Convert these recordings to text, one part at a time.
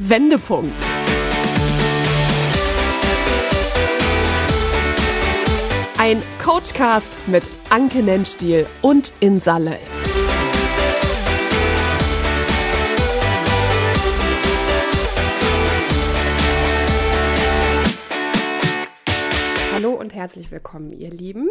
Wendepunkt. Ein Coachcast mit Anke Nennstiel und Insalle. Hallo und herzlich willkommen, ihr Lieben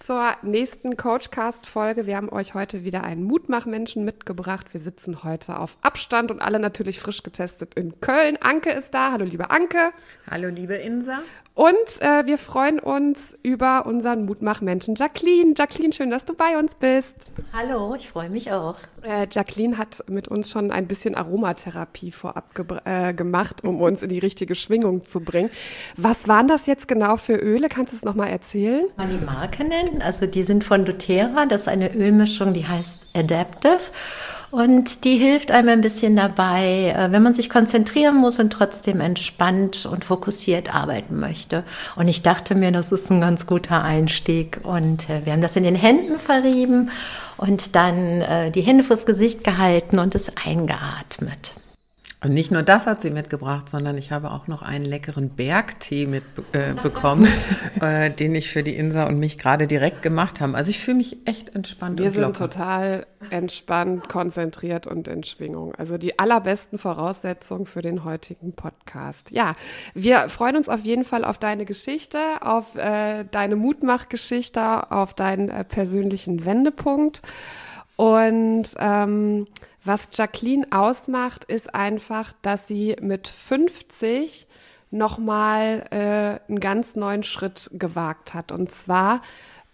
zur nächsten Coachcast-Folge. Wir haben euch heute wieder einen Mutmachmenschen mitgebracht. Wir sitzen heute auf Abstand und alle natürlich frisch getestet in Köln. Anke ist da. Hallo, liebe Anke. Hallo, liebe Insa. Und äh, wir freuen uns über unseren Mutmachmenschen Jacqueline. Jacqueline, schön, dass du bei uns bist. Hallo, ich freue mich auch. Äh, Jacqueline hat mit uns schon ein bisschen Aromatherapie vorab äh, gemacht, um uns in die richtige Schwingung zu bringen. Was waren das jetzt genau für Öle? Kannst du es nochmal erzählen? Mal die Marke nennen. Also die sind von doTERRA. Das ist eine Ölmischung, die heißt Adaptive. Und die hilft einem ein bisschen dabei, äh, wenn man sich konzentrieren muss und trotzdem entspannt und fokussiert arbeiten möchte. Und ich dachte mir, das ist ein ganz guter Einstieg. Und äh, wir haben das in den Händen verrieben und dann äh, die Hände vors Gesicht gehalten und es eingeatmet. Und nicht nur das hat sie mitgebracht, sondern ich habe auch noch einen leckeren Bergtee mitbekommen, äh, äh, den ich für die Insa und mich gerade direkt gemacht haben. Also ich fühle mich echt entspannt Wir und sind total entspannt, konzentriert und in Schwingung. Also die allerbesten Voraussetzungen für den heutigen Podcast. Ja, wir freuen uns auf jeden Fall auf deine Geschichte, auf äh, deine Mutmachgeschichte, auf deinen äh, persönlichen Wendepunkt. Und ähm, was Jacqueline ausmacht, ist einfach, dass sie mit 50 nochmal äh, einen ganz neuen Schritt gewagt hat. Und zwar,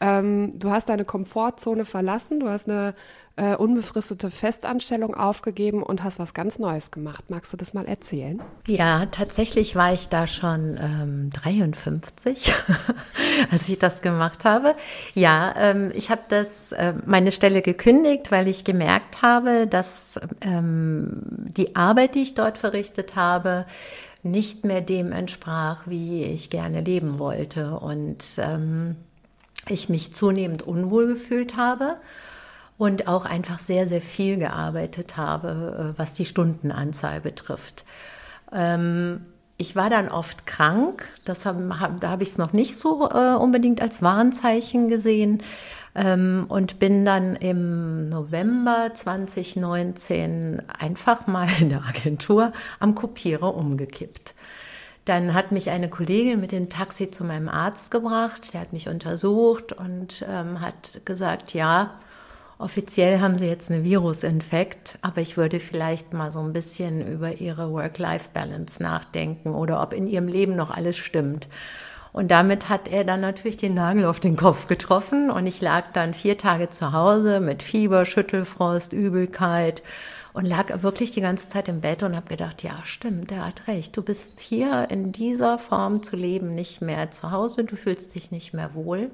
ähm, du hast deine Komfortzone verlassen, du hast eine äh, unbefristete Festanstellung aufgegeben und hast was ganz Neues gemacht. Magst du das mal erzählen? Ja, tatsächlich war ich da schon ähm, 53, als ich das gemacht habe. Ja, ähm, ich habe das äh, meine Stelle gekündigt, weil ich gemerkt habe, dass ähm, die Arbeit, die ich dort verrichtet habe, nicht mehr dem entsprach, wie ich gerne leben wollte und ähm, ich mich zunehmend unwohl gefühlt habe und auch einfach sehr, sehr viel gearbeitet habe, äh, was die Stundenanzahl betrifft. Ähm, ich war dann oft krank, das hab, da habe ich es noch nicht so äh, unbedingt als Warnzeichen gesehen ähm, und bin dann im November 2019 einfach mal in der Agentur am Kopierer umgekippt. Dann hat mich eine Kollegin mit dem Taxi zu meinem Arzt gebracht, der hat mich untersucht und ähm, hat gesagt, ja, Offiziell haben sie jetzt einen Virusinfekt, aber ich würde vielleicht mal so ein bisschen über ihre Work-Life-Balance nachdenken oder ob in ihrem Leben noch alles stimmt. Und damit hat er dann natürlich den Nagel auf den Kopf getroffen und ich lag dann vier Tage zu Hause mit Fieber, Schüttelfrost, Übelkeit und lag wirklich die ganze Zeit im Bett und habe gedacht, ja stimmt, der hat recht, du bist hier in dieser Form zu leben nicht mehr zu Hause, du fühlst dich nicht mehr wohl.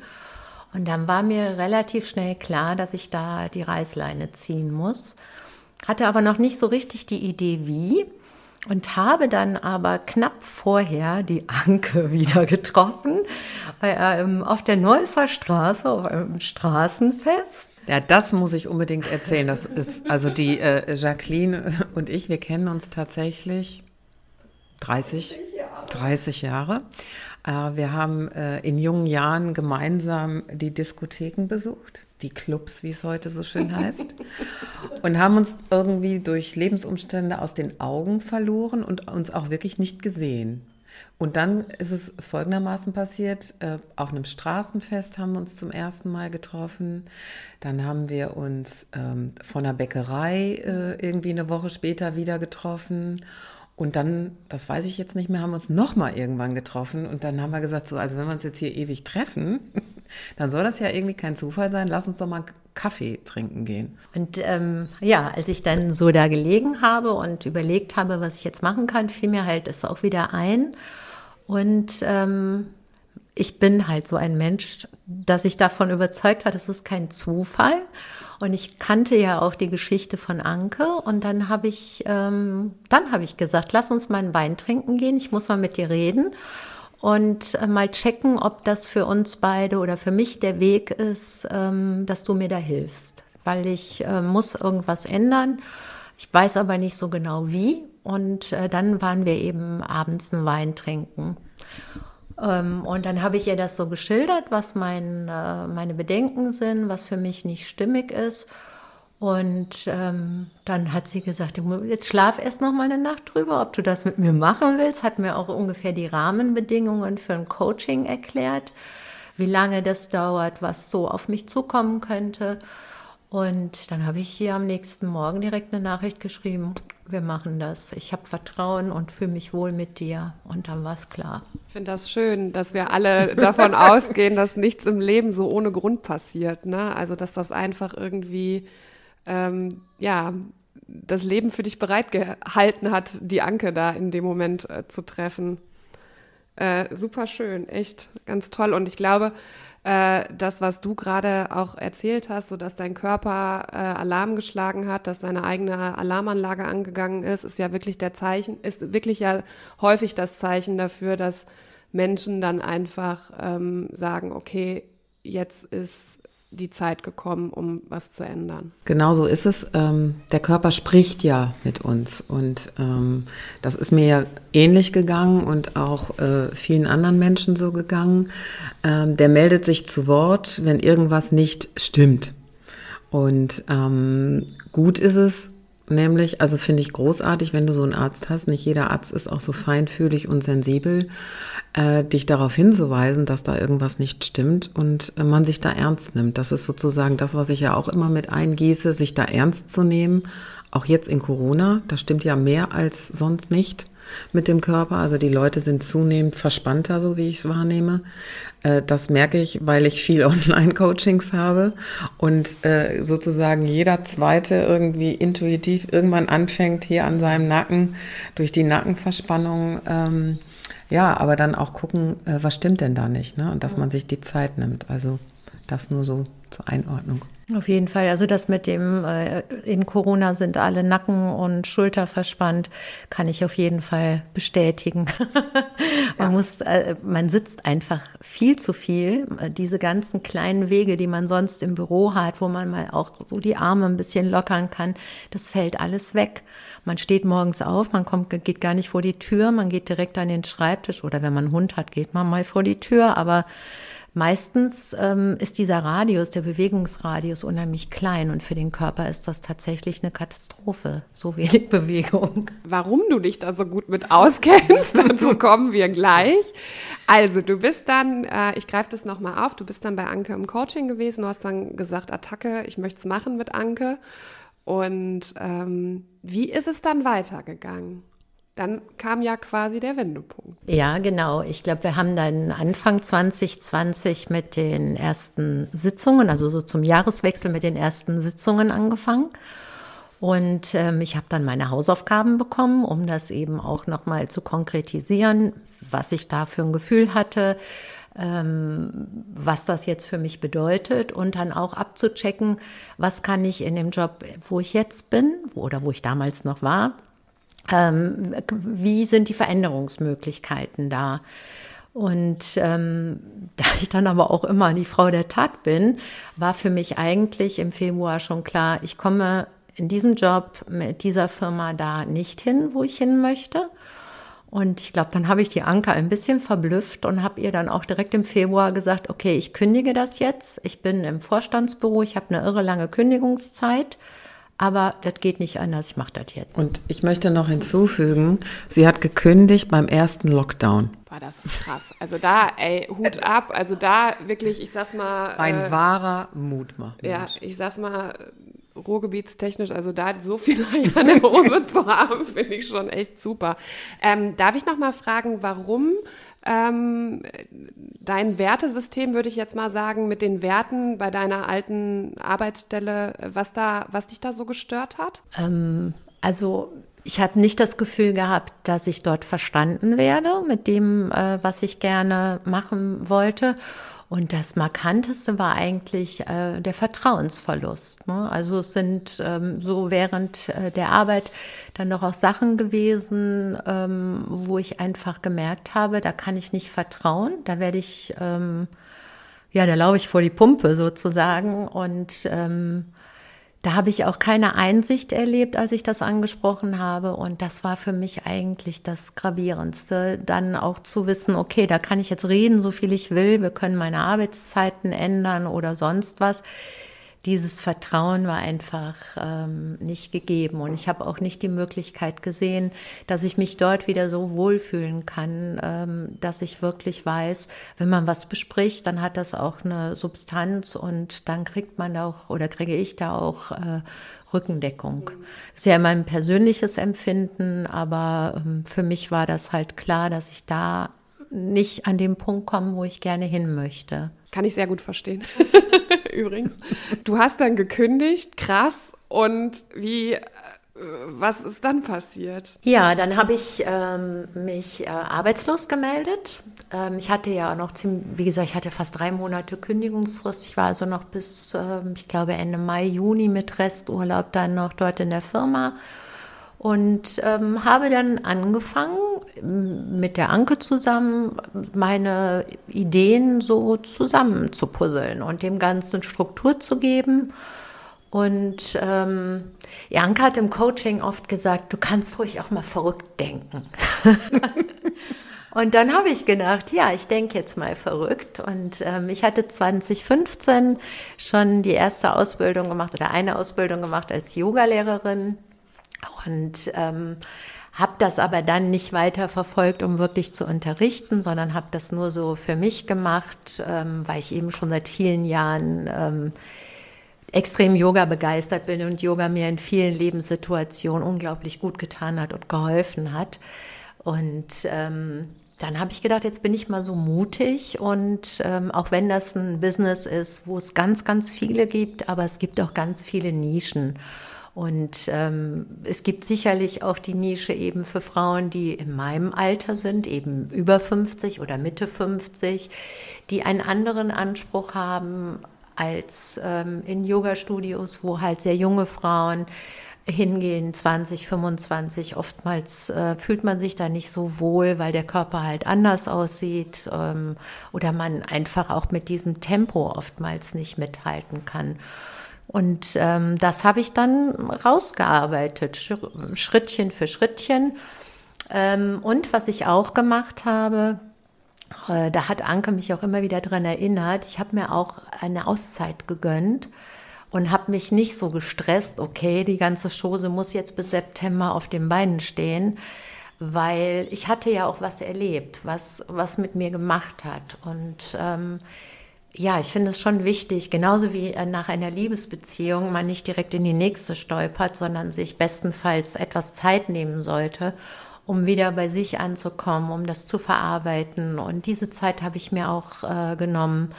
Und dann war mir relativ schnell klar, dass ich da die Reißleine ziehen muss. Hatte aber noch nicht so richtig die Idee, wie. Und habe dann aber knapp vorher die Anke wieder getroffen einem, auf der Neusser Straße, auf einem Straßenfest. Ja, das muss ich unbedingt erzählen. Das ist also die äh, Jacqueline und ich, wir kennen uns tatsächlich 30, 30 Jahre. Äh, wir haben äh, in jungen Jahren gemeinsam die Diskotheken besucht, die Clubs, wie es heute so schön heißt, und haben uns irgendwie durch Lebensumstände aus den Augen verloren und uns auch wirklich nicht gesehen. Und dann ist es folgendermaßen passiert, äh, auf einem Straßenfest haben wir uns zum ersten Mal getroffen, dann haben wir uns ähm, von der Bäckerei irgendwie eine Woche später wieder getroffen und dann, das weiß ich jetzt nicht mehr, haben wir uns nochmal irgendwann getroffen und dann haben wir gesagt, so, also wenn wir uns jetzt hier ewig treffen, dann soll das ja irgendwie kein Zufall sein, lass uns doch mal Kaffee trinken gehen. Und ähm, ja, als ich dann so da gelegen habe und überlegt habe, was ich jetzt machen kann, fiel mir halt das auch wieder ein. Und ähm, ich bin halt so ein Mensch, dass ich davon überzeugt war, das ist kein Zufall. Und ich kannte ja auch die Geschichte von Anke. Und dann habe ich, ähm, dann habe ich gesagt, lass uns mal einen Wein trinken gehen. Ich muss mal mit dir reden und äh, mal checken, ob das für uns beide oder für mich der Weg ist, ähm, dass du mir da hilfst. Weil ich äh, muss irgendwas ändern. Ich weiß aber nicht so genau wie. und äh, dann waren wir eben abends einen Wein trinken. Ähm, und dann habe ich ihr das so geschildert, was mein, äh, meine Bedenken sind, was für mich nicht stimmig ist. Und ähm, dann hat sie gesagt, jetzt schlaf erst noch mal eine Nacht drüber, ob du das mit mir machen willst. Hat mir auch ungefähr die Rahmenbedingungen für ein Coaching erklärt, wie lange das dauert, was so auf mich zukommen könnte. Und dann habe ich hier am nächsten Morgen direkt eine Nachricht geschrieben, wir machen das. Ich habe Vertrauen und fühle mich wohl mit dir. Und dann war es klar. Ich finde das schön, dass wir alle davon ausgehen, dass nichts im Leben so ohne Grund passiert. Ne? Also, dass das einfach irgendwie, ähm, ja, das Leben für dich bereitgehalten hat, die Anke da in dem Moment äh, zu treffen. Äh, super schön, echt ganz toll. Und ich glaube, äh, das, was du gerade auch erzählt hast, so dass dein Körper äh, Alarm geschlagen hat, dass deine eigene Alarmanlage angegangen ist, ist ja wirklich der Zeichen, ist wirklich ja häufig das Zeichen dafür, dass Menschen dann einfach ähm, sagen, okay, jetzt ist die Zeit gekommen, um was zu ändern. Genau so ist es. Ähm, der Körper spricht ja mit uns und ähm, das ist mir ja ähnlich gegangen und auch äh, vielen anderen Menschen so gegangen. Ähm, der meldet sich zu Wort, wenn irgendwas nicht stimmt. Und ähm, gut ist es, Nämlich, also finde ich großartig, wenn du so einen Arzt hast. Nicht jeder Arzt ist auch so feinfühlig und sensibel, äh, dich darauf hinzuweisen, dass da irgendwas nicht stimmt und äh, man sich da ernst nimmt. Das ist sozusagen das, was ich ja auch immer mit eingieße, sich da ernst zu nehmen. Auch jetzt in Corona, das stimmt ja mehr als sonst nicht mit dem Körper. Also die Leute sind zunehmend verspannter, so wie ich es wahrnehme. Äh, das merke ich, weil ich viel Online-Coachings habe und äh, sozusagen jeder zweite irgendwie intuitiv irgendwann anfängt, hier an seinem Nacken durch die Nackenverspannung. Ähm, ja, aber dann auch gucken, äh, was stimmt denn da nicht, ne? Und dass man sich die Zeit nimmt. Also das nur so zur Einordnung. Auf jeden Fall. Also das mit dem, äh, in Corona sind alle Nacken und Schulter verspannt, kann ich auf jeden Fall bestätigen. man ja. muss, äh, man sitzt einfach viel zu viel. Diese ganzen kleinen Wege, die man sonst im Büro hat, wo man mal auch so die Arme ein bisschen lockern kann, das fällt alles weg. Man steht morgens auf, man kommt, geht gar nicht vor die Tür, man geht direkt an den Schreibtisch oder wenn man einen Hund hat, geht man mal vor die Tür, aber Meistens ähm, ist dieser Radius, der Bewegungsradius unheimlich klein und für den Körper ist das tatsächlich eine Katastrophe, so wenig Bewegung. Warum du dich da so gut mit auskennst, dazu kommen wir gleich. Also du bist dann, äh, ich greife das nochmal auf, du bist dann bei Anke im Coaching gewesen, du hast dann gesagt, Attacke, ich möchte es machen mit Anke. Und ähm, wie ist es dann weitergegangen? Dann kam ja quasi der Wendepunkt. Ja, genau. Ich glaube, wir haben dann Anfang 2020 mit den ersten Sitzungen, also so zum Jahreswechsel mit den ersten Sitzungen angefangen. Und ähm, ich habe dann meine Hausaufgaben bekommen, um das eben auch nochmal zu konkretisieren, was ich da für ein Gefühl hatte, ähm, was das jetzt für mich bedeutet und dann auch abzuchecken, was kann ich in dem Job, wo ich jetzt bin oder wo ich damals noch war, ähm, wie sind die Veränderungsmöglichkeiten da? Und ähm, da ich dann aber auch immer die Frau der Tat bin, war für mich eigentlich im Februar schon klar, ich komme in diesem Job mit dieser Firma da nicht hin, wo ich hin möchte. Und ich glaube, dann habe ich die Anker ein bisschen verblüfft und habe ihr dann auch direkt im Februar gesagt, okay, ich kündige das jetzt. Ich bin im Vorstandsbüro, ich habe eine irre lange Kündigungszeit. Aber das geht nicht anders, ich mache das jetzt. Und ich möchte noch hinzufügen, sie hat gekündigt beim ersten Lockdown. Boah, das ist krass. Also da, ey, Hut ab. Also da wirklich, ich sag's mal. Ein äh, wahrer Mutmacher. Ja, ich sag's mal, Ruhrgebietstechnisch, also da so viel in der Hose zu haben, finde ich schon echt super. Ähm, darf ich noch mal fragen, warum ähm, dein Wertesystem, würde ich jetzt mal sagen, mit den Werten bei deiner alten Arbeitsstelle, was, da, was dich da so gestört hat? Ähm, also ich habe nicht das Gefühl gehabt, dass ich dort verstanden werde mit dem, äh, was ich gerne machen wollte. Und das Markanteste war eigentlich äh, der Vertrauensverlust. Ne? Also es sind ähm, so während äh, der Arbeit dann noch auch Sachen gewesen, ähm, wo ich einfach gemerkt habe, da kann ich nicht vertrauen, da werde ich, ähm, ja, da laufe ich vor die Pumpe sozusagen und ähm, da habe ich auch keine Einsicht erlebt, als ich das angesprochen habe. Und das war für mich eigentlich das Gravierendste, dann auch zu wissen, okay, da kann ich jetzt reden, so viel ich will, wir können meine Arbeitszeiten ändern oder sonst was dieses Vertrauen war einfach ähm, nicht gegeben. Und ich habe auch nicht die Möglichkeit gesehen, dass ich mich dort wieder so wohlfühlen kann, ähm, dass ich wirklich weiß, wenn man was bespricht, dann hat das auch eine Substanz und dann kriegt man auch oder kriege ich da auch äh, Rückendeckung. Das ist ja mein persönliches Empfinden, aber ähm, für mich war das halt klar, dass ich da nicht an den Punkt komme, wo ich gerne hin möchte. Kann ich sehr gut verstehen. Übrigens. Du hast dann gekündigt, krass. Und wie, äh, was ist dann passiert? Ja, dann habe ich ähm, mich äh, arbeitslos gemeldet. Ähm, ich hatte ja noch ziemlich, wie gesagt, ich hatte fast drei Monate Kündigungsfrist. Ich war also noch bis, ähm, ich glaube, Ende Mai, Juni mit Resturlaub dann noch dort in der Firma und ähm, habe dann angefangen, mit der Anke zusammen meine Ideen so zusammen zu puzzeln und dem Ganzen Struktur zu geben. Und ähm, ja, Anke hat im Coaching oft gesagt, du kannst ruhig auch mal verrückt denken. Und dann habe ich gedacht, ja, ich denke jetzt mal verrückt. Und ähm, ich hatte 2015 schon die erste Ausbildung gemacht oder eine Ausbildung gemacht als Yogalehrerin und ähm, habe das aber dann nicht weiter verfolgt, um wirklich zu unterrichten, sondern habe das nur so für mich gemacht, ähm, weil ich eben schon seit vielen Jahren ähm, extrem Yoga begeistert bin und Yoga mir in vielen Lebenssituationen unglaublich gut getan hat und geholfen hat. Und ähm, dann habe ich gedacht, jetzt bin ich mal so mutig und ähm, auch wenn das ein Business ist, wo es ganz, ganz viele gibt, aber es gibt auch ganz viele Nischen. Und ähm, es gibt sicherlich auch die Nische eben für Frauen, die in meinem Alter sind, eben über 50 oder Mitte 50, die einen anderen Anspruch haben als ähm, in Yoga-Studios, wo halt sehr junge Frauen hingehen, 20, 25. Oftmals äh, fühlt man sich da nicht so wohl, weil der Körper halt anders aussieht ähm, oder man einfach auch mit diesem Tempo oftmals nicht mithalten kann. Und ähm, das habe ich dann rausgearbeitet, Schrittchen für Schrittchen. Ähm, und was ich auch gemacht habe, äh, da hat Anke mich auch immer wieder daran erinnert, ich habe mir auch eine Auszeit gegönnt und habe mich nicht so gestresst, okay, die ganze Chose muss jetzt bis September auf den Beinen stehen, weil ich hatte ja auch was erlebt, was, was mit mir gemacht hat. Und ähm, ja, ich finde es schon wichtig, genauso wie äh, nach einer Liebesbeziehung man nicht direkt in die nächste stolpert, sondern sich bestenfalls etwas Zeit nehmen sollte, um wieder bei sich anzukommen, um das zu verarbeiten. Und diese Zeit habe ich mir auch äh, genommen.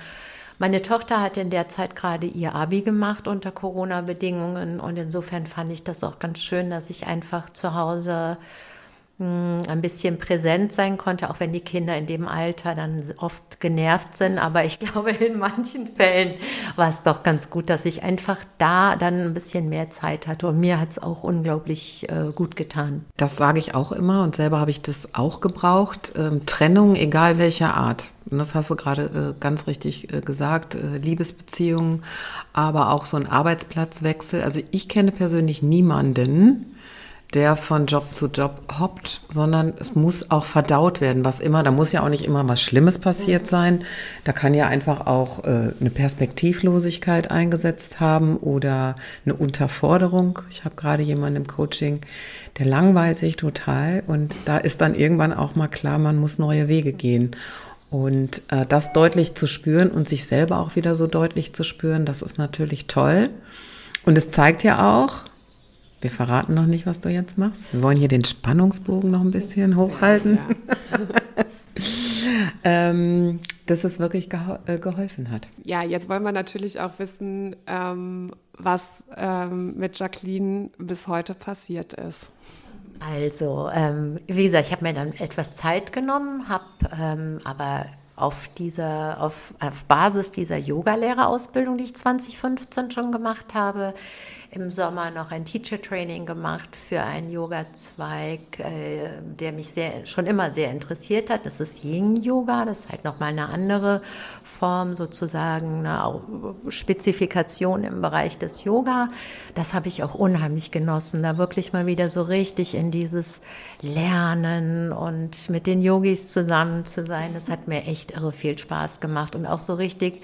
Meine Tochter hat in der Zeit gerade ihr Abi gemacht unter Corona-Bedingungen und insofern fand ich das auch ganz schön, dass ich einfach zu Hause hm, ein bisschen präsent sein konnte, auch wenn die Kinder in dem Alter dann oft genervt sind. Aber ich glaube, in manchen Fällen war es doch ganz gut, dass ich einfach da dann ein bisschen mehr Zeit hatte. Und mir hat es auch unglaublich äh, gut getan. Das sage ich auch immer und selber habe ich das auch gebraucht. Ähm, Trennung, egal welcher Art. Und das hast du gerade äh, ganz richtig äh, gesagt, äh, Liebesbeziehungen, aber auch so ein Arbeitsplatzwechsel. Also ich kenne persönlich niemanden, der von Job zu Job hoppt, sondern es muss auch verdaut werden, was immer. Da muss ja auch nicht immer was Schlimmes passiert sein. Da kann ja einfach auch äh, eine Perspektivlosigkeit eingesetzt haben oder eine Unterforderung. Ich habe gerade jemanden im Coaching, der langweilt sich total und da ist dann irgendwann auch mal klar, man muss neue Wege gehen. Und äh, das deutlich zu spüren und sich selber auch wieder so deutlich zu spüren, das ist natürlich toll. Und es zeigt ja auch, wir verraten noch nicht, was du jetzt machst. Wir wollen hier den Spannungsbogen noch ein bisschen hochhalten. Ähm, dass es wirklich geho äh, geholfen hat. Ja, jetzt wollen wir natürlich auch wissen, ähm, was ähm, mit Jacqueline bis heute passiert ist. Also, ähm, wie gesagt, ich habe mir dann etwas Zeit genommen, habe ähm, aber auf dieser, auf, auf Basis dieser Yogalehrerausbildung, die ich 2015 schon gemacht habe, im Sommer noch ein Teacher Training gemacht für einen Yoga-Zweig, äh, der mich sehr, schon immer sehr interessiert hat. Das ist Yin Yoga. Das ist halt nochmal eine andere Form, sozusagen eine Spezifikation im Bereich des Yoga. Das habe ich auch unheimlich genossen, da wirklich mal wieder so richtig in dieses Lernen und mit den Yogis zusammen zu sein. Das hat mir echt irre viel Spaß gemacht und auch so richtig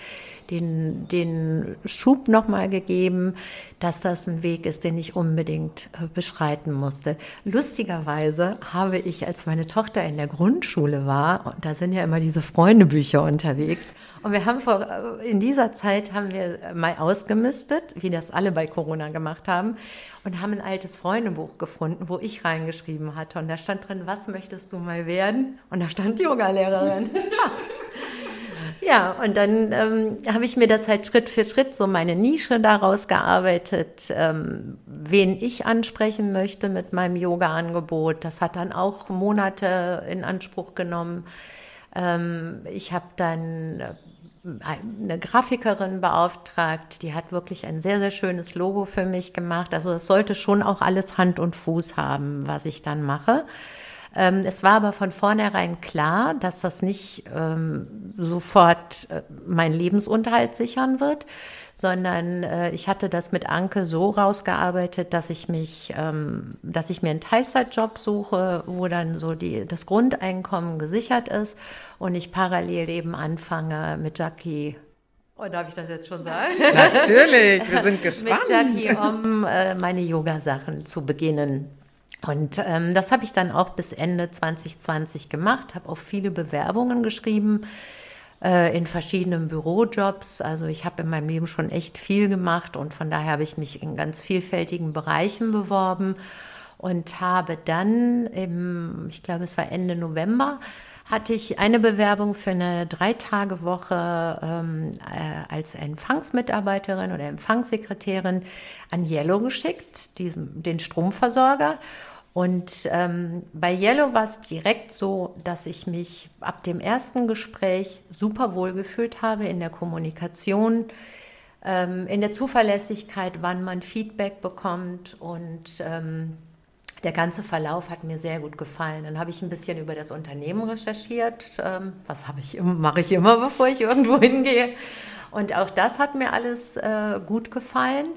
den, den Schub nochmal gegeben, dass das ein Weg ist, den ich unbedingt äh, beschreiten musste. Lustigerweise habe ich, als meine Tochter in der Grundschule war, und da sind ja immer diese Freundebücher unterwegs, und wir haben vor, äh, in dieser Zeit haben wir mal ausgemistet, wie das alle bei Corona gemacht haben, und haben ein altes Freundebuch gefunden, wo ich reingeschrieben hatte. Und da stand drin, was möchtest du mal werden? Und da stand Yogalehrerin. Ja, und dann ähm, habe ich mir das halt Schritt für Schritt so meine Nische daraus gearbeitet, ähm, wen ich ansprechen möchte mit meinem Yoga-Angebot. Das hat dann auch Monate in Anspruch genommen. Ähm, ich habe dann äh, eine Grafikerin beauftragt, die hat wirklich ein sehr, sehr schönes Logo für mich gemacht. Also es sollte schon auch alles Hand und Fuß haben, was ich dann mache. Ähm, es war aber von vornherein klar, dass das nicht ähm, sofort äh, meinen Lebensunterhalt sichern wird, sondern äh, ich hatte das mit Anke so rausgearbeitet, dass ich mich, ähm, dass ich mir einen Teilzeitjob suche, wo dann so die, das Grundeinkommen gesichert ist und ich parallel eben anfange mit Jackie Oh, darf ich das jetzt schon sagen? Natürlich, wir sind gespannt. Mit Jackie, um äh, meine Yoga-Sachen zu beginnen. Und ähm, das habe ich dann auch bis Ende 2020 gemacht, habe auch viele Bewerbungen geschrieben äh, in verschiedenen Bürojobs. Also ich habe in meinem Leben schon echt viel gemacht und von daher habe ich mich in ganz vielfältigen Bereichen beworben und habe dann im, ich glaube es war Ende November, hatte ich eine Bewerbung für eine Drei-Tage-Woche ähm, äh, als Empfangsmitarbeiterin oder Empfangssekretärin an Yellow geschickt, diesem, den Stromversorger. Und ähm, bei Yellow war es direkt so, dass ich mich ab dem ersten Gespräch super wohl gefühlt habe in der Kommunikation, ähm, in der Zuverlässigkeit, wann man Feedback bekommt und ähm, der ganze Verlauf hat mir sehr gut gefallen. Dann habe ich ein bisschen über das Unternehmen recherchiert. Ähm, was habe ich mache ich immer, bevor ich irgendwo hingehe. Und auch das hat mir alles äh, gut gefallen.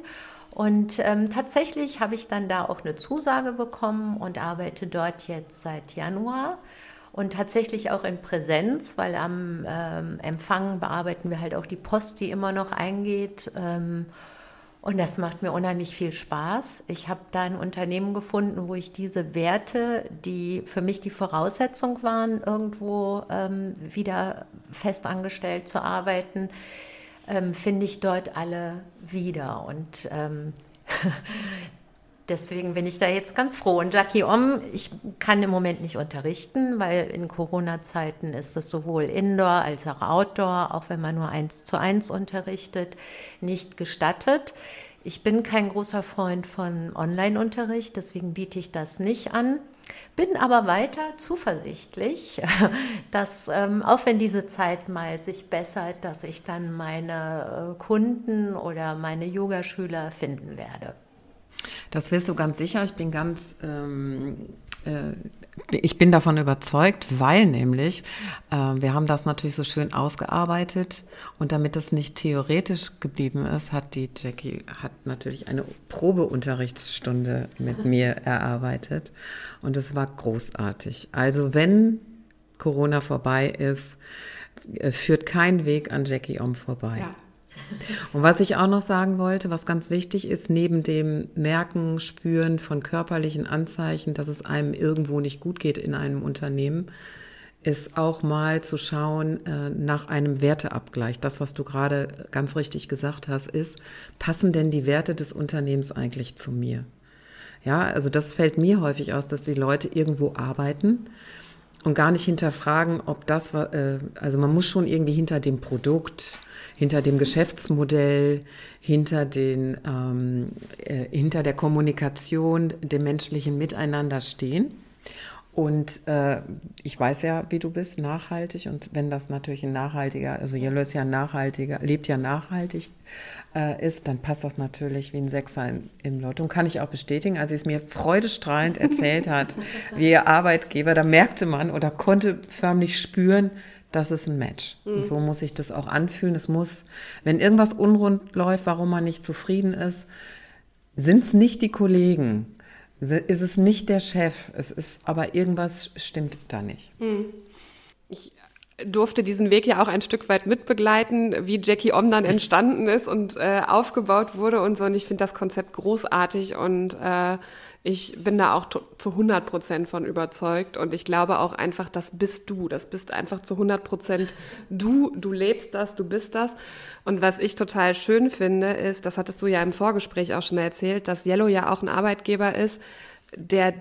Und ähm, tatsächlich habe ich dann da auch eine Zusage bekommen und arbeite dort jetzt seit Januar. Und tatsächlich auch in Präsenz, weil am ähm, Empfang bearbeiten wir halt auch die Post, die immer noch eingeht. Und das macht mir unheimlich viel Spaß. Ich habe da ein Unternehmen gefunden, wo ich diese Werte, die für mich die Voraussetzung waren, irgendwo ähm, wieder festangestellt zu arbeiten, ähm, finde ich dort alle wieder. Und ähm, deswegen bin ich da jetzt ganz froh. Und Jackie Om, ich kann im Moment nicht unterrichten, weil in Corona-Zeiten ist es sowohl Indoor als auch Outdoor, auch wenn man nur eins zu eins unterrichtet, nicht gestattet. Ich bin kein großer Freund von Online-Unterricht, deswegen biete ich das nicht an. Bin aber weiter zuversichtlich, dass ähm, auch wenn diese Zeit mal sich bessert, dass ich dann meine äh, Kunden oder meine Yogaschüler finden werde. Das wirst du ganz sicher. Ich bin ganz ähm, äh, ich bin davon überzeugt, weil nämlich äh, wir haben das natürlich so schön ausgearbeitet und damit das nicht theoretisch geblieben ist, hat die Jackie hat natürlich eine Probeunterrichtsstunde mit mir erarbeitet und es war großartig. Also wenn Corona vorbei ist, äh, führt kein Weg an Jackie Om vorbei. Ja. Und was ich auch noch sagen wollte, was ganz wichtig ist, neben dem Merken, Spüren von körperlichen Anzeichen, dass es einem irgendwo nicht gut geht in einem Unternehmen, ist auch mal zu schauen äh, nach einem Werteabgleich. Das, was du gerade ganz richtig gesagt hast, ist, passen denn die Werte des Unternehmens eigentlich zu mir? Ja, also das fällt mir häufig aus, dass die Leute irgendwo arbeiten und gar nicht hinterfragen, ob das, äh, also man muss schon irgendwie hinter dem Produkt, hinter dem Geschäftsmodell, hinter, den, ähm, äh, hinter der Kommunikation, dem menschlichen Miteinander stehen. Und äh, ich weiß ja, wie du bist, nachhaltig. Und wenn das natürlich ein nachhaltiger, also ist ja nachhaltiger, lebt ja nachhaltig äh, ist, dann passt das natürlich wie ein Sechser in, im Lotto. Und kann ich auch bestätigen, als sie es mir freudestrahlend erzählt hat, wie ihr Arbeitgeber, da merkte man oder konnte förmlich spüren, das ist ein Match. Mhm. Und so muss sich das auch anfühlen. Es muss, wenn irgendwas unrund läuft, warum man nicht zufrieden ist, sind es nicht die Kollegen, ist es nicht der Chef, es ist aber irgendwas stimmt da nicht. Mhm. Ich durfte diesen Weg ja auch ein Stück weit mitbegleiten, wie Jackie Om dann entstanden ist und äh, aufgebaut wurde und so. Und ich finde das Konzept großartig und äh, ich bin da auch zu 100 Prozent von überzeugt und ich glaube auch einfach, das bist du. Das bist einfach zu 100 Prozent du. Du lebst das, du bist das. Und was ich total schön finde, ist, das hattest du ja im Vorgespräch auch schon erzählt, dass Yellow ja auch ein Arbeitgeber ist, der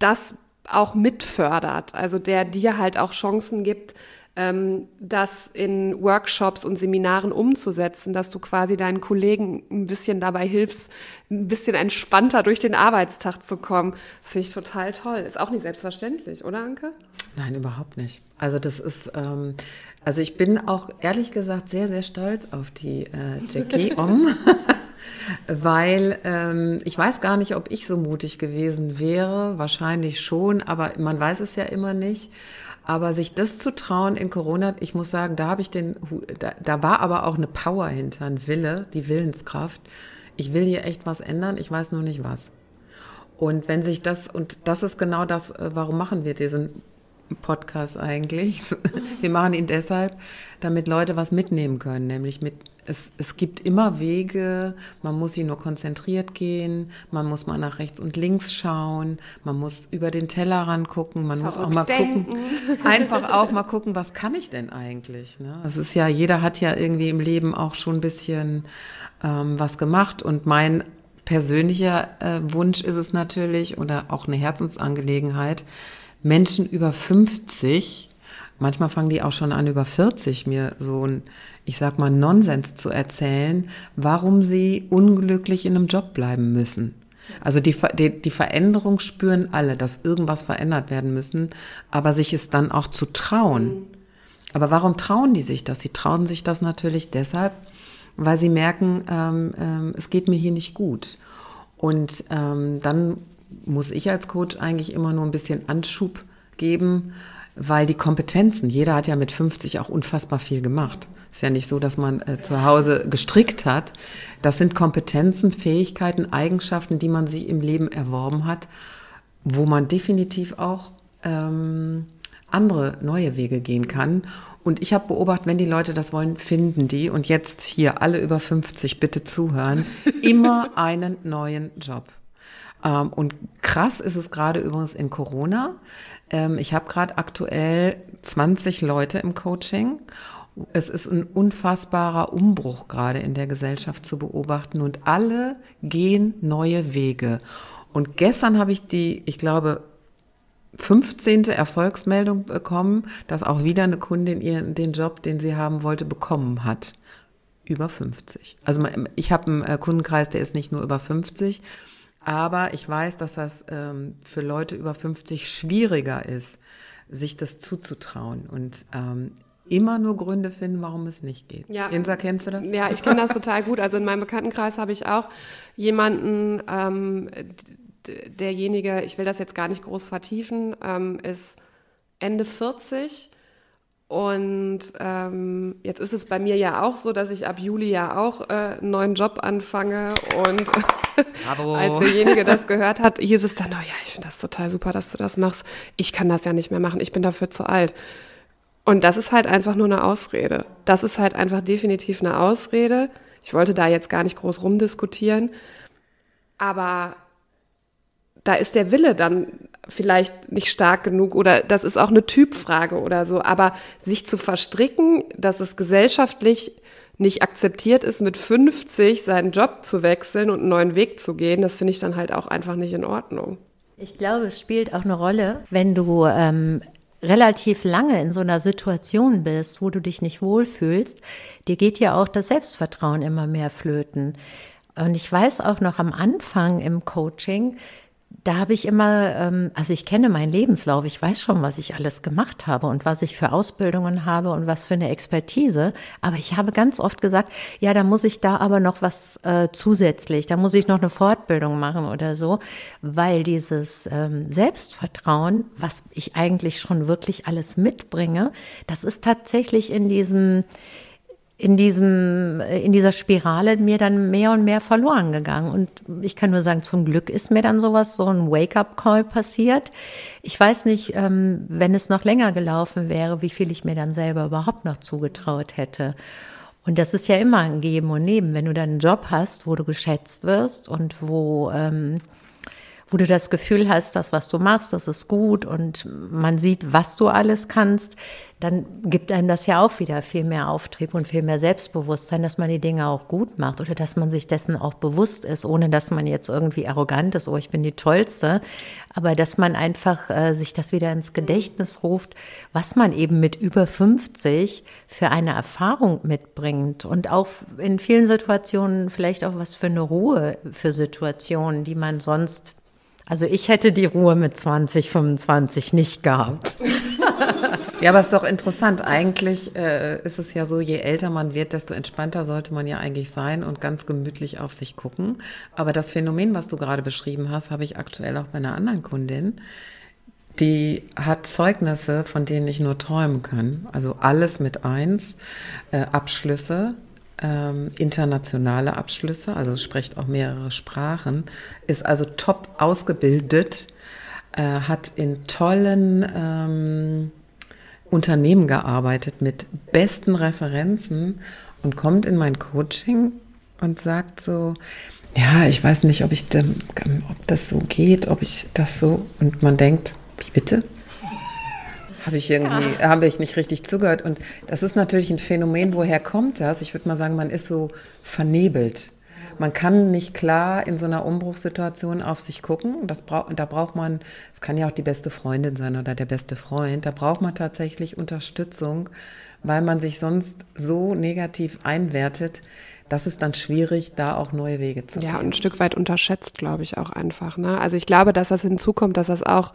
das auch mitfördert, also der dir halt auch Chancen gibt, ähm, das in Workshops und Seminaren umzusetzen, dass du quasi deinen Kollegen ein bisschen dabei hilfst, ein bisschen entspannter durch den Arbeitstag zu kommen. Das finde ich total toll. Ist auch nicht selbstverständlich, oder Anke? Nein, überhaupt nicht. Also das ist, ähm, also ich bin auch ehrlich gesagt sehr, sehr stolz auf die äh, Jackie Om. weil ähm, ich weiß gar nicht, ob ich so mutig gewesen wäre. Wahrscheinlich schon, aber man weiß es ja immer nicht. Aber sich das zu trauen in Corona, ich muss sagen, da habe ich den, da, da war aber auch eine Power hinter, ein Wille, die Willenskraft. Ich will hier echt was ändern, ich weiß nur nicht was. Und wenn sich das, und das ist genau das, äh, warum machen wir diesen Podcast eigentlich? Wir machen ihn deshalb, damit Leute was mitnehmen können, nämlich mit es, es gibt immer Wege, man muss sie nur konzentriert gehen, man muss mal nach rechts und links schauen, man muss über den Tellerrand gucken, man Verrückt muss auch mal denken. gucken, einfach auch mal gucken, was kann ich denn eigentlich? Ne? Es ist ja, jeder hat ja irgendwie im Leben auch schon ein bisschen ähm, was gemacht und mein persönlicher äh, Wunsch ist es natürlich oder auch eine Herzensangelegenheit, Menschen über 50, manchmal fangen die auch schon an über 40, mir so ein ich sag mal, Nonsens zu erzählen, warum sie unglücklich in einem Job bleiben müssen. Also die, die, die Veränderung spüren alle, dass irgendwas verändert werden müssen, aber sich es dann auch zu trauen. Aber warum trauen die sich das? Sie trauen sich das natürlich deshalb, weil sie merken, ähm, ähm, es geht mir hier nicht gut. Und ähm, dann muss ich als Coach eigentlich immer nur ein bisschen Anschub geben, weil die Kompetenzen, jeder hat ja mit 50 auch unfassbar viel gemacht. Ist ja nicht so, dass man äh, zu Hause gestrickt hat. Das sind Kompetenzen, Fähigkeiten, Eigenschaften, die man sich im Leben erworben hat, wo man definitiv auch ähm, andere neue Wege gehen kann. Und ich habe beobachtet, wenn die Leute das wollen, finden die, und jetzt hier alle über 50 bitte zuhören, immer einen neuen Job. Ähm, und krass ist es gerade übrigens in Corona. Ähm, ich habe gerade aktuell 20 Leute im Coaching es ist ein unfassbarer Umbruch gerade in der Gesellschaft zu beobachten und alle gehen neue Wege. Und gestern habe ich die, ich glaube, 15. Erfolgsmeldung bekommen, dass auch wieder eine Kundin ihren, den Job, den sie haben wollte, bekommen hat. Über 50. Also ich habe einen äh, Kundenkreis, der ist nicht nur über 50, aber ich weiß, dass das ähm, für Leute über 50 schwieriger ist, sich das zuzutrauen. Und ähm, immer nur Gründe finden, warum es nicht geht. Ja. Insa, kennst du das? Ja, ich kenne das total gut. Also in meinem Bekanntenkreis habe ich auch jemanden, ähm, derjenige, ich will das jetzt gar nicht groß vertiefen, ähm, ist Ende 40 und ähm, jetzt ist es bei mir ja auch so, dass ich ab Juli ja auch äh, einen neuen Job anfange. Und als derjenige das gehört hat, hieß es dann, oh ja, ich finde das total super, dass du das machst. Ich kann das ja nicht mehr machen, ich bin dafür zu alt. Und das ist halt einfach nur eine Ausrede. Das ist halt einfach definitiv eine Ausrede. Ich wollte da jetzt gar nicht groß rumdiskutieren. Aber da ist der Wille dann vielleicht nicht stark genug oder das ist auch eine Typfrage oder so. Aber sich zu verstricken, dass es gesellschaftlich nicht akzeptiert ist, mit 50 seinen Job zu wechseln und einen neuen Weg zu gehen, das finde ich dann halt auch einfach nicht in Ordnung. Ich glaube, es spielt auch eine Rolle, wenn du ähm, relativ lange in so einer Situation bist, wo du dich nicht wohlfühlst, dir geht ja auch das Selbstvertrauen immer mehr flöten. Und ich weiß auch noch am Anfang im Coaching, da habe ich immer, ähm, also ich kenne meinen Lebenslauf, ich weiß schon, was ich alles gemacht habe und was ich für Ausbildungen habe und was für eine Expertise. Aber ich habe ganz oft gesagt, ja, da muss ich da aber noch was äh, zusätzlich, da muss ich noch eine Fortbildung machen oder so, weil dieses ähm, Selbstvertrauen, was ich eigentlich schon wirklich alles mitbringe, das ist tatsächlich in diesem in diesem, in dieser Spirale mir dann mehr und mehr verloren gegangen. Und ich kann nur sagen, zum Glück ist mir dann sowas, so ein Wake-up-Call passiert. Ich weiß nicht, ähm, wenn es noch länger gelaufen wäre, wie viel ich mir dann selber überhaupt noch zugetraut hätte. Und das ist ja immer ein Geben und Nehmen. Wenn du dann einen Job hast, wo du geschätzt wirst und wo, ähm, wo du das Gefühl hast, das, was du machst, das ist gut und man sieht, was du alles kannst, dann gibt einem das ja auch wieder viel mehr Auftrieb und viel mehr Selbstbewusstsein, dass man die Dinge auch gut macht oder dass man sich dessen auch bewusst ist, ohne dass man jetzt irgendwie arrogant ist, oh, ich bin die Tollste, aber dass man einfach äh, sich das wieder ins Gedächtnis ruft, was man eben mit über 50 für eine Erfahrung mitbringt und auch in vielen Situationen vielleicht auch was für eine Ruhe für Situationen, die man sonst also ich hätte die Ruhe mit 20, 25 nicht gehabt. ja, aber es ist doch interessant. Eigentlich äh, ist es ja so, je älter man wird, desto entspannter sollte man ja eigentlich sein und ganz gemütlich auf sich gucken. Aber das Phänomen, was du gerade beschrieben hast, habe ich aktuell auch bei einer anderen Kundin. Die hat Zeugnisse, von denen ich nur träumen kann. Also alles mit eins, äh, Abschlüsse, ähm, internationale Abschlüsse, also spricht auch mehrere Sprachen, ist also top ausgebildet, äh, hat in tollen ähm, Unternehmen gearbeitet mit besten Referenzen und kommt in mein Coaching und sagt so, ja, ich weiß nicht, ob ich, ob das so geht, ob ich das so, und man denkt, wie bitte? Habe ich irgendwie, ja. habe ich nicht richtig zugehört. Und das ist natürlich ein Phänomen, woher kommt das? Ich würde mal sagen, man ist so vernebelt. Man kann nicht klar in so einer Umbruchssituation auf sich gucken. Das brauch, da braucht man, es kann ja auch die beste Freundin sein oder der beste Freund, da braucht man tatsächlich Unterstützung, weil man sich sonst so negativ einwertet, das ist dann schwierig, da auch neue Wege zu gehen. Ja, und ein Stück weit unterschätzt, glaube ich, auch einfach. Ne? Also ich glaube, dass das hinzukommt, dass das auch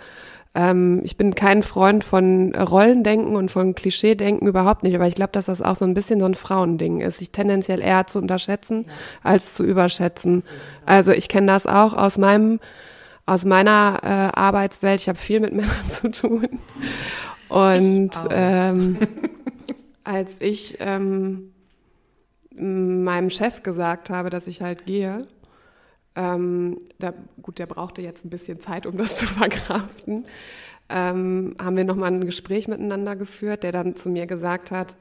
ähm, ich bin kein Freund von Rollendenken und von Klischeedenken überhaupt nicht, aber ich glaube, dass das auch so ein bisschen so ein Frauending ist, sich tendenziell eher zu unterschätzen als zu überschätzen. Also ich kenne das auch aus meinem aus meiner äh, Arbeitswelt. Ich habe viel mit Männern zu tun. Und ähm, als ich ähm, meinem Chef gesagt habe, dass ich halt gehe, ähm, da, gut, der brauchte jetzt ein bisschen Zeit, um das zu verkraften. Ähm, haben wir nochmal ein Gespräch miteinander geführt, der dann zu mir gesagt hat,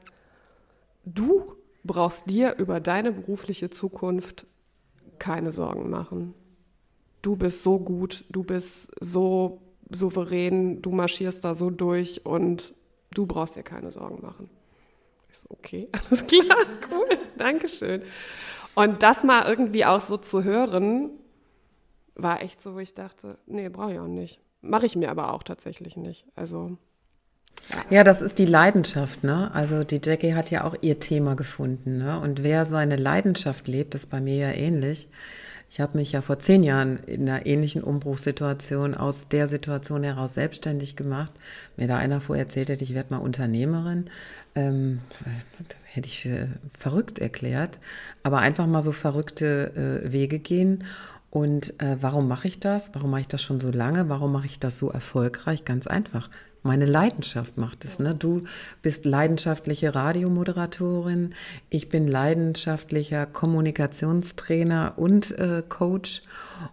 du brauchst dir über deine berufliche Zukunft keine Sorgen machen. Du bist so gut, du bist so souverän, du marschierst da so durch und du brauchst dir keine Sorgen machen. Ich so, okay, alles klar, cool, Dankeschön. Und das mal irgendwie auch so zu hören, war echt so, wo ich dachte, nee, brauche ich auch nicht. Mache ich mir aber auch tatsächlich nicht. Also. Ja. das ist die Leidenschaft, ne? Also die Jackie hat ja auch ihr Thema gefunden, ne? Und wer seine Leidenschaft lebt, ist bei mir ja ähnlich. Ich habe mich ja vor zehn Jahren in einer ähnlichen Umbruchssituation aus der Situation heraus selbstständig gemacht. Mir da einer vorher erzählt hätte, ich werde mal Unternehmerin, ähm, hätte ich für verrückt erklärt. Aber einfach mal so verrückte äh, Wege gehen. Und äh, warum mache ich das? Warum mache ich das schon so lange? Warum mache ich das so erfolgreich? Ganz einfach, meine Leidenschaft macht es. Ne? Du bist leidenschaftliche Radiomoderatorin, ich bin leidenschaftlicher Kommunikationstrainer und äh, Coach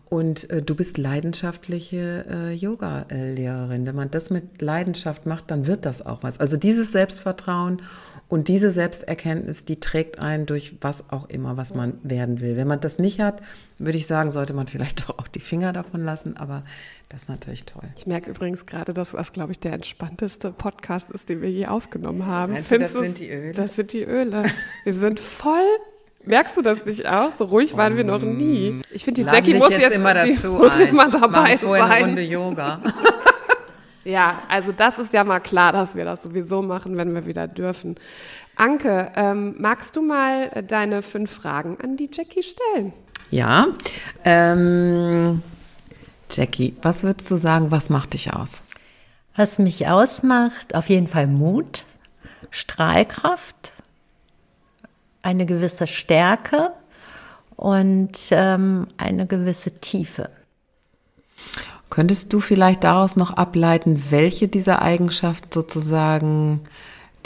und äh, du bist leidenschaftliche äh, Yoga-Lehrerin. Wenn man das mit Leidenschaft macht, dann wird das auch was. Also dieses Selbstvertrauen und diese Selbsterkenntnis, die trägt einen durch was auch immer, was man werden will. Wenn man das nicht hat, würde ich sagen, sollte man vielleicht doch auch die Finger davon lassen, aber das ist natürlich toll. Ich merke übrigens gerade, dass das, glaube ich, der entspannteste Podcast ist, den wir je aufgenommen haben. Meinst du, das sind die Öle? Das sind die Öle. Wir sind voll Merkst du das nicht auch? So ruhig waren wir noch nie. Ich finde, die Jackie muss jetzt, jetzt immer dazu muss ein. immer dabei sein. eine Runde Yoga. ja, also das ist ja mal klar, dass wir das sowieso machen, wenn wir wieder dürfen. Anke, ähm, magst du mal deine fünf Fragen an die Jackie stellen? Ja. Ähm, Jackie, was würdest du sagen, was macht dich aus? Was mich ausmacht, auf jeden Fall Mut, Strahlkraft, eine gewisse Stärke und ähm, eine gewisse Tiefe. Könntest du vielleicht daraus noch ableiten, welche dieser Eigenschaften sozusagen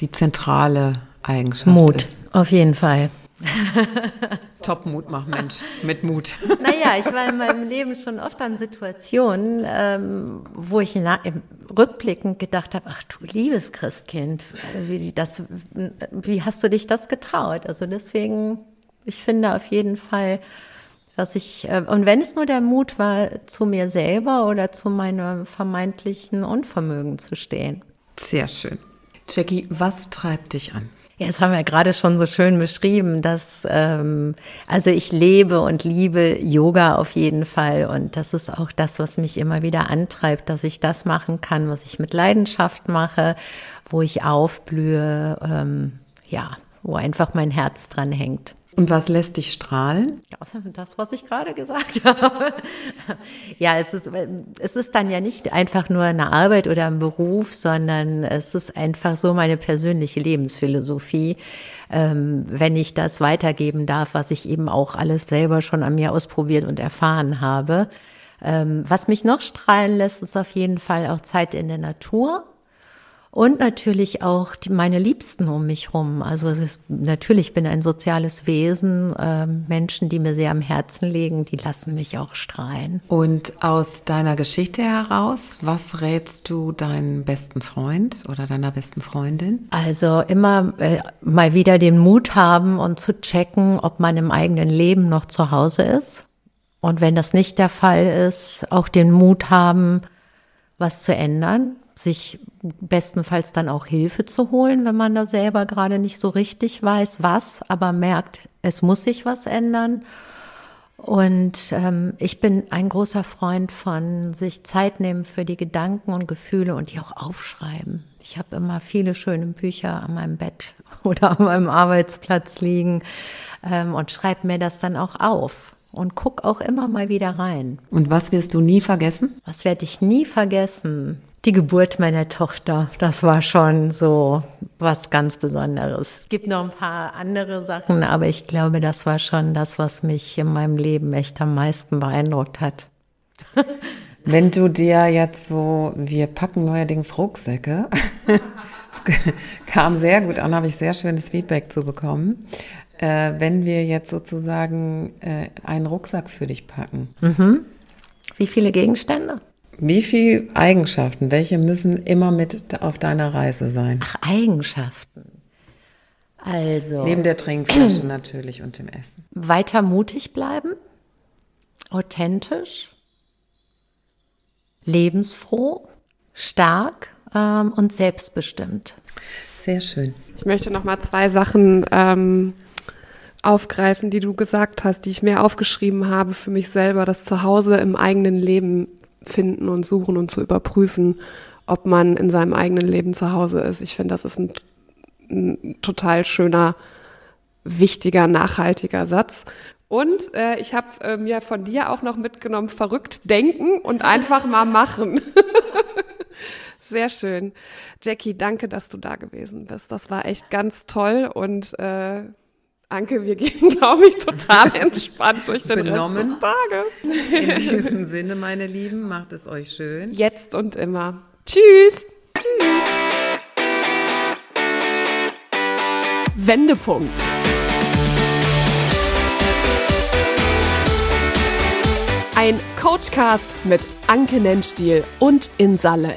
die zentrale Eigenschaft Mut, ist? auf jeden Fall. Top Mut mach Mensch, mit Mut. Naja, ich war in meinem Leben schon oft an Situationen, ähm, wo ich rückblickend gedacht habe, ach du liebes Christkind, wie, das, wie hast du dich das getraut? Also deswegen, ich finde auf jeden Fall, dass ich, äh, und wenn es nur der Mut war, zu mir selber oder zu meinem vermeintlichen Unvermögen zu stehen. Sehr schön. Jackie, was treibt dich an? Ja, das haben wir gerade schon so schön beschrieben, dass ähm, also ich lebe und liebe Yoga auf jeden Fall und das ist auch das, was mich immer wieder antreibt, dass ich das machen kann, was ich mit Leidenschaft mache, wo ich aufblühe, ähm, ja, wo einfach mein Herz dran hängt. Und was lässt dich strahlen? Das, was ich gerade gesagt habe. ja, es ist, es ist dann ja nicht einfach nur eine Arbeit oder ein Beruf, sondern es ist einfach so meine persönliche Lebensphilosophie. Ähm, wenn ich das weitergeben darf, was ich eben auch alles selber schon an mir ausprobiert und erfahren habe. Ähm, was mich noch strahlen lässt, ist auf jeden Fall auch Zeit in der Natur. Und natürlich auch die, meine Liebsten um mich rum. Also es ist, natürlich bin ein soziales Wesen. Äh, Menschen, die mir sehr am Herzen liegen, die lassen mich auch strahlen. Und aus deiner Geschichte heraus, was rätst du deinem besten Freund oder deiner besten Freundin? Also immer äh, mal wieder den Mut haben und zu checken, ob man im eigenen Leben noch zu Hause ist. Und wenn das nicht der Fall ist, auch den Mut haben, was zu ändern sich bestenfalls dann auch Hilfe zu holen, wenn man da selber gerade nicht so richtig weiß, was, aber merkt, es muss sich was ändern. Und ähm, ich bin ein großer Freund von sich Zeit nehmen für die Gedanken und Gefühle und die auch aufschreiben. Ich habe immer viele schöne Bücher an meinem Bett oder an meinem Arbeitsplatz liegen ähm, und schreibe mir das dann auch auf und guck auch immer mal wieder rein. Und was wirst du nie vergessen? Was werde ich nie vergessen? Die Geburt meiner Tochter, das war schon so was ganz Besonderes. Es gibt noch ein paar andere Sachen, aber ich glaube, das war schon das, was mich in meinem Leben echt am meisten beeindruckt hat. Wenn du dir jetzt so, wir packen neuerdings Rucksäcke, es kam sehr gut an, habe ich sehr schönes Feedback zu bekommen. Äh, wenn wir jetzt sozusagen äh, einen Rucksack für dich packen. Mhm. Wie viele Gegenstände? Wie viele Eigenschaften, welche müssen immer mit auf deiner Reise sein? Ach, Eigenschaften. Also. Neben der Trinkflasche natürlich und dem Essen. Weiter mutig bleiben, authentisch, lebensfroh, stark ähm, und selbstbestimmt. Sehr schön. Ich möchte noch mal zwei Sachen ähm, aufgreifen, die du gesagt hast, die ich mir aufgeschrieben habe für mich selber, das Zuhause im eigenen Leben finden und suchen und zu überprüfen, ob man in seinem eigenen Leben zu Hause ist. Ich finde, das ist ein, ein, total schöner, wichtiger, nachhaltiger Satz. Und äh, ich habe äh, mir von dir auch noch mitgenommen, verrückt denken und einfach mal machen. Sehr schön. Jackie, danke, dass du da gewesen bist. Das war echt ganz toll und äh, Anke, wir gehen, glaube ich, total entspannt durch den Benommen. Rest des Tages. In diesem Sinne, meine Lieben, macht es euch schön. Jetzt und immer. Tschüss. Tschüss. Wendepunkt. Ein Coachcast mit Anke Nennstiel und Insalle.